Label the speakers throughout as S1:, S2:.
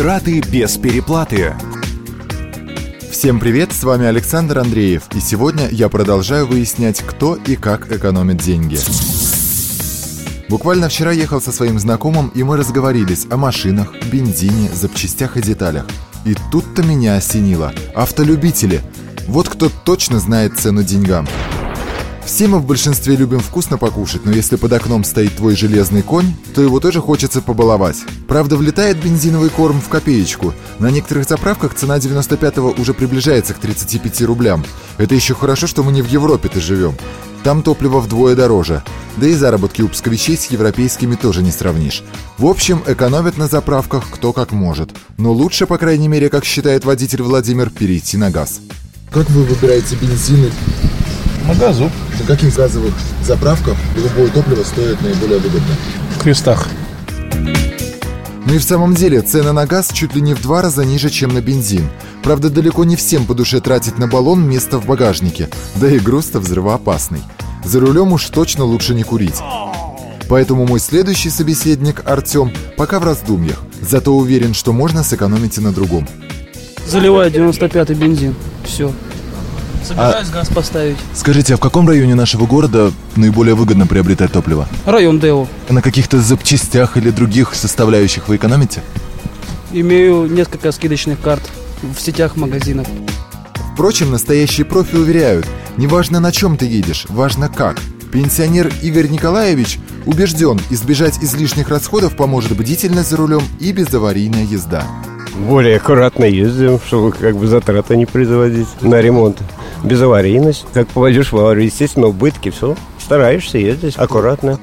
S1: Траты без переплаты.
S2: Всем привет, с вами Александр Андреев, и сегодня я продолжаю выяснять, кто и как экономит деньги. Буквально вчера ехал со своим знакомым, и мы разговорились о машинах, бензине, запчастях и деталях. И тут-то меня осенило. Автолюбители. Вот кто точно знает цену деньгам. Все мы в большинстве любим вкусно покушать, но если под окном стоит твой железный конь, то его тоже хочется побаловать. Правда, влетает бензиновый корм в копеечку. На некоторых заправках цена 95-го уже приближается к 35 рублям. Это еще хорошо, что мы не в Европе-то живем. Там топливо вдвое дороже. Да и заработки у псковичей с европейскими тоже не сравнишь. В общем, экономят на заправках кто как может. Но лучше, по крайней мере, как считает водитель Владимир, перейти на газ. Как вы выбираете бензин
S3: на газу.
S2: На каких газовых заправках любое топливо стоит наиболее выгодно?
S3: В крестах.
S2: Ну и в самом деле, цены на газ чуть ли не в два раза ниже, чем на бензин. Правда, далеко не всем по душе тратить на баллон место в багажнике, да и груз-то взрывоопасный. За рулем уж точно лучше не курить. Поэтому мой следующий собеседник, Артем, пока в раздумьях, зато уверен, что можно сэкономить и на другом.
S4: Заливаю 95-й бензин. Все. Собираюсь а... газ поставить.
S2: Скажите, а в каком районе нашего города наиболее выгодно приобретать топливо?
S4: Район Део.
S2: На каких-то запчастях или других составляющих вы экономите?
S4: Имею несколько скидочных карт в сетях магазинов.
S2: Впрочем, настоящие профи уверяют, неважно на чем ты едешь, важно как. Пенсионер Игорь Николаевич убежден, избежать излишних расходов поможет бдительность за рулем и безаварийная езда.
S5: Более аккуратно ездим, чтобы как бы затраты не производить на ремонт безаварийность. Как попадешь в аварию, естественно, убытки, все. Стараешься ездить аккуратно.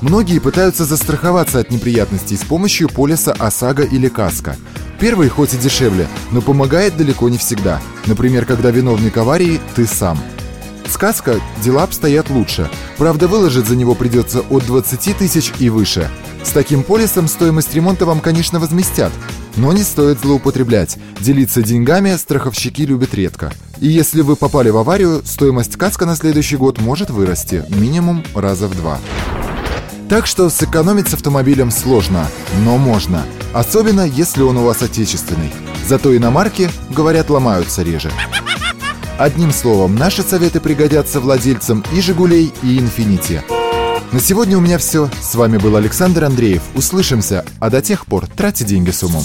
S2: Многие пытаются застраховаться от неприятностей с помощью полиса ОСАГО или КАСКО. Первый хоть и дешевле, но помогает далеко не всегда. Например, когда виновник аварии – ты сам. С КАСКО дела обстоят лучше. Правда, выложить за него придется от 20 тысяч и выше. С таким полисом стоимость ремонта вам, конечно, возместят. Но не стоит злоупотреблять. Делиться деньгами страховщики любят редко. И если вы попали в аварию, стоимость каска на следующий год может вырасти минимум раза в два. Так что сэкономить с автомобилем сложно, но можно. Особенно, если он у вас отечественный. Зато иномарки, говорят, ломаются реже. Одним словом, наши советы пригодятся владельцам и «Жигулей», и «Инфинити». На сегодня у меня все. С вами был Александр Андреев. Услышимся, а до тех пор тратьте деньги с умом.